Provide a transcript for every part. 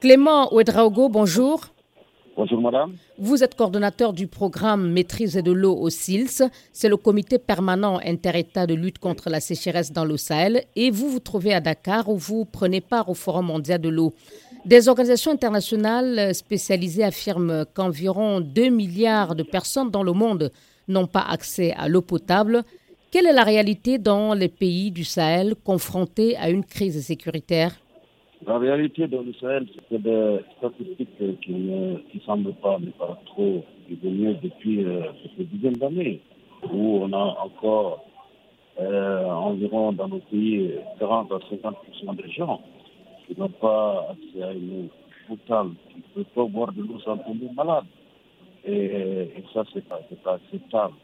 Clément Ouedraogo, bonjour. Bonjour madame. Vous êtes coordonnateur du programme Maîtrise de l'eau au SILS. C'est le comité permanent interétat de lutte contre la sécheresse dans le Sahel. Et vous vous trouvez à Dakar où vous prenez part au Forum mondial de l'eau. Des organisations internationales spécialisées affirment qu'environ 2 milliards de personnes dans le monde n'ont pas accès à l'eau potable. Quelle est la réalité dans les pays du Sahel confrontés à une crise sécuritaire? La réalité dans Sahel, c'est des statistiques qui ne qui semblent pas, mais pas trop évoluer depuis euh, quelques dizaines d'années, où on a encore euh, environ dans nos pays 40 à 50% des gens qui n'ont pas accès à une eau potable, qui ne peuvent pas boire de l'eau sans tomber malade. Et, et ça, c'est pas, pas acceptable.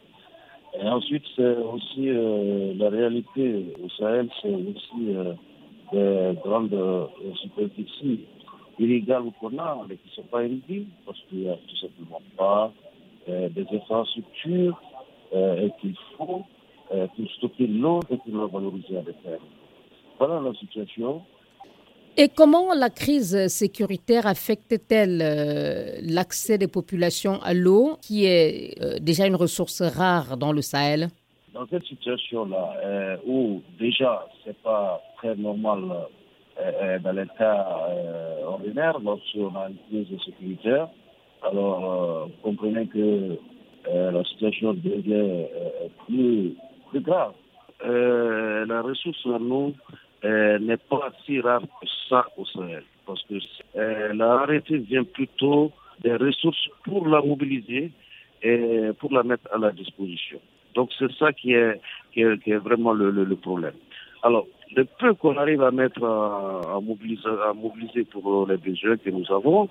Et ensuite, c'est aussi euh, la réalité au Sahel, c'est aussi euh, des grandes superficies illégales qu'on a, mais qui ne sont pas éligibles, parce qu'il n'y a tout simplement pas euh, des infrastructures euh, qu'il faut euh, pour stocker l'eau et pour la valoriser à terres. Voilà la situation. Et comment la crise sécuritaire affecte-t-elle euh, l'accès des populations à l'eau, qui est déjà une ressource rare dans le Sahel? Dans cette situation-là, euh, où déjà c'est pas très normal dans les cas ordinaires, lorsqu'on a une crise sécuritaire, alors comprenez que la situation devient plus, plus grave. la ressource en eau n'est pas si rare que ça au Sahel. Parce que euh, la rareté vient plutôt des ressources pour la mobiliser et pour la mettre à la disposition. Donc c'est ça qui est, vraiment le, problème. Alors, le peu qu'on arrive à mettre à, mobiliser, pour les besoins que nous avons,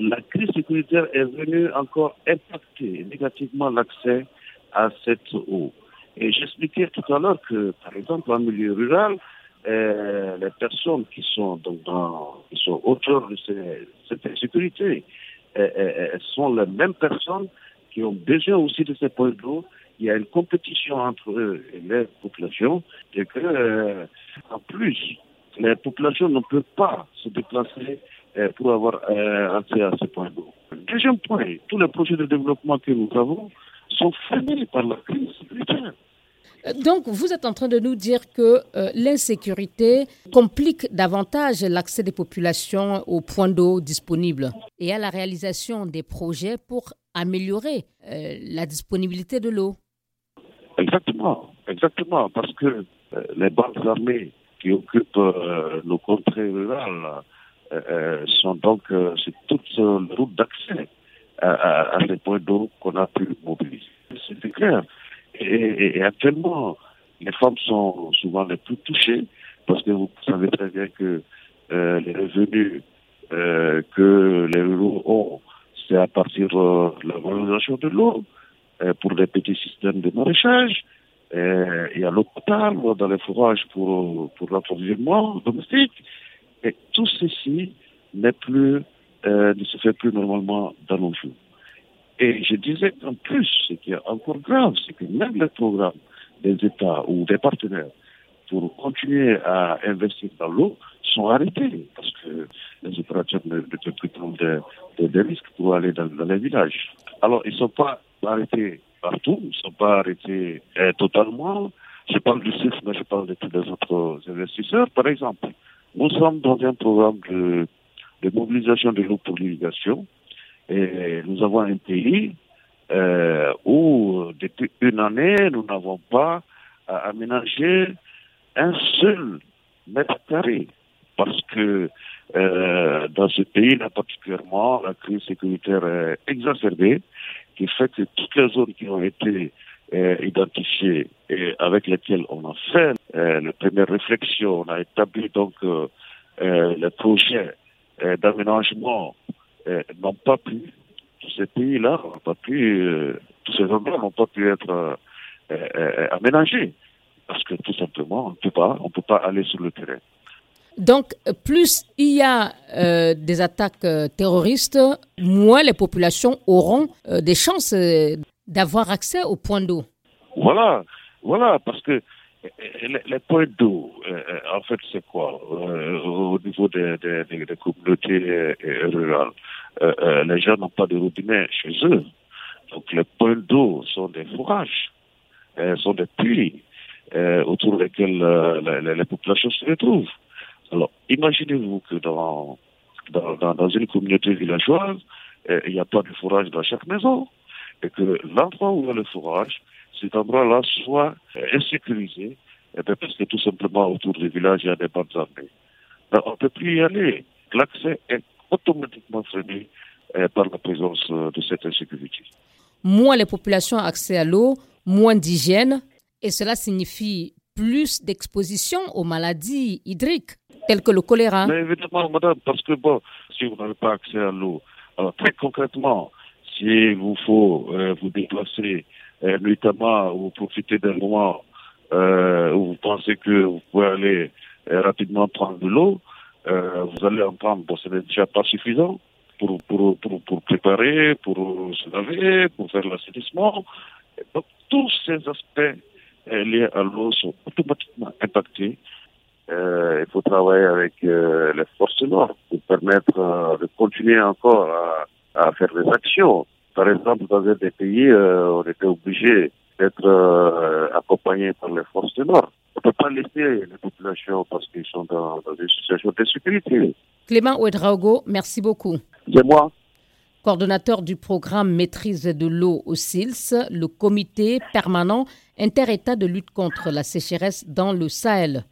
la crise sécuritaire est venue encore impacter négativement l'accès à cette eau. Et j'expliquais tout à l'heure que, par exemple, en milieu rural, euh, les personnes qui sont donc qui sont de cette insécurité euh, euh, sont les mêmes personnes qui ont besoin aussi de ces points d'eau. Il y a une compétition entre eux et les populations et que, euh, en plus, les populations ne peuvent pas se déplacer euh, pour avoir accès à ces points d'eau. Deuxième point, tous les projets de développement que nous avons sont freinés par la crise. Donc, vous êtes en train de nous dire que euh, l'insécurité complique davantage l'accès des populations aux points d'eau disponibles et à la réalisation des projets pour améliorer euh, la disponibilité de l'eau. Exactement, exactement, parce que euh, les bandes armées qui occupent nos contrées rurales sont donc c'est toute la route d'accès à, ces points d'eau qu'on a pu mobiliser. C'est clair. Et, et, actuellement, les femmes sont souvent les plus touchées parce que vous savez très bien que euh, les revenus euh, que les ruraux ont, c'est à partir euh, de la valorisation de l'eau pour les petits systèmes de maraîchage. Il y a l'eau potable dans les fourrages pour, pour l'approvisionnement domestique. Et tout ceci n'est plus, ne se fait plus normalement dans nos jours. Et je disais en plus, ce qui est encore grave, c'est que même les programmes des États ou des partenaires pour continuer à investir dans l'eau sont arrêtés parce que les opérateurs ne, ne peuvent plus prendre des, des, risques pour aller dans, dans, les villages. Alors, ils ne sont pas arrêtés partout, ils ne sont pas arrêtés eh, totalement. Je parle du CIF, mais je parle de tous les autres investisseurs. Par exemple, nous sommes dans un programme de, mobilisation de l'eau pour l'irrigation et nous avons un pays euh, où depuis une année, nous n'avons pas aménagé un seul mètre carré. Parce que euh, dans ce pays-là particulièrement, la crise sécuritaire est exacerbée, qui fait que toutes les zones qui ont été euh, identifiées et avec lesquelles on a fait euh, la première réflexion, on a établi donc euh, le projet d'aménagement n'ont pas pu, tous ces pays-là n'ont pas pu, euh, tous ces endroits n'ont pas pu être euh, euh, aménagés. Parce que tout simplement, on ne peut pas, on peut pas aller sur le terrain. Donc, plus il y a euh, des attaques euh, terroristes, moins les populations auront euh, des chances d'avoir accès aux points d'eau. Voilà, voilà, parce que les, points d'eau, en fait, c'est quoi Au niveau des, communautés rurales, les gens n'ont pas de robinet chez eux. Donc les points d'eau sont des fourrages, sont des puits autour desquels les populations se retrouvent. Alors, imaginez-vous que dans, dans, une communauté villageoise, euh, il n'y a pas de fourrage dans chaque maison. Et que l'endroit où il y a le fourrage, cet endroit-là soit euh, insécurisé, et bien parce que tout simplement autour du village, il y a des bandes armées. on ne peut plus y aller. L'accès est automatiquement freiné euh, par la présence de cette insécurité. Moins les populations ont accès à l'eau, moins d'hygiène, et cela signifie plus d'exposition aux maladies hydriques tels que le choléra. Évidemment, madame, parce que bon, si vous n'avez pas accès à l'eau, très concrètement, si vous faut euh, vous déplacer euh, notamment ou profiter d'un moment euh, où vous pensez que vous pouvez aller rapidement prendre de l'eau, vous allez en prendre, bon, ce n'est déjà pas suffisant pour, pour, pour, pour préparer, pour se laver, pour faire l'assainissement. Donc, tous ces aspects liés à l'eau sont automatiquement impactés euh, il faut travailler avec euh, les forces l'ordre pour permettre euh, de continuer encore à, à, faire des actions. Par exemple, dans des pays, on était obligé d'être accompagné par les forces de l'ordre. On ne peut pas laisser les populations parce qu'ils sont dans, dans, une situation de sécurité. Clément Ouedraogo, merci beaucoup. C'est moi. Coordonnateur du programme Maîtrise de l'eau au SILS, le comité permanent inter-État de lutte contre la sécheresse dans le Sahel.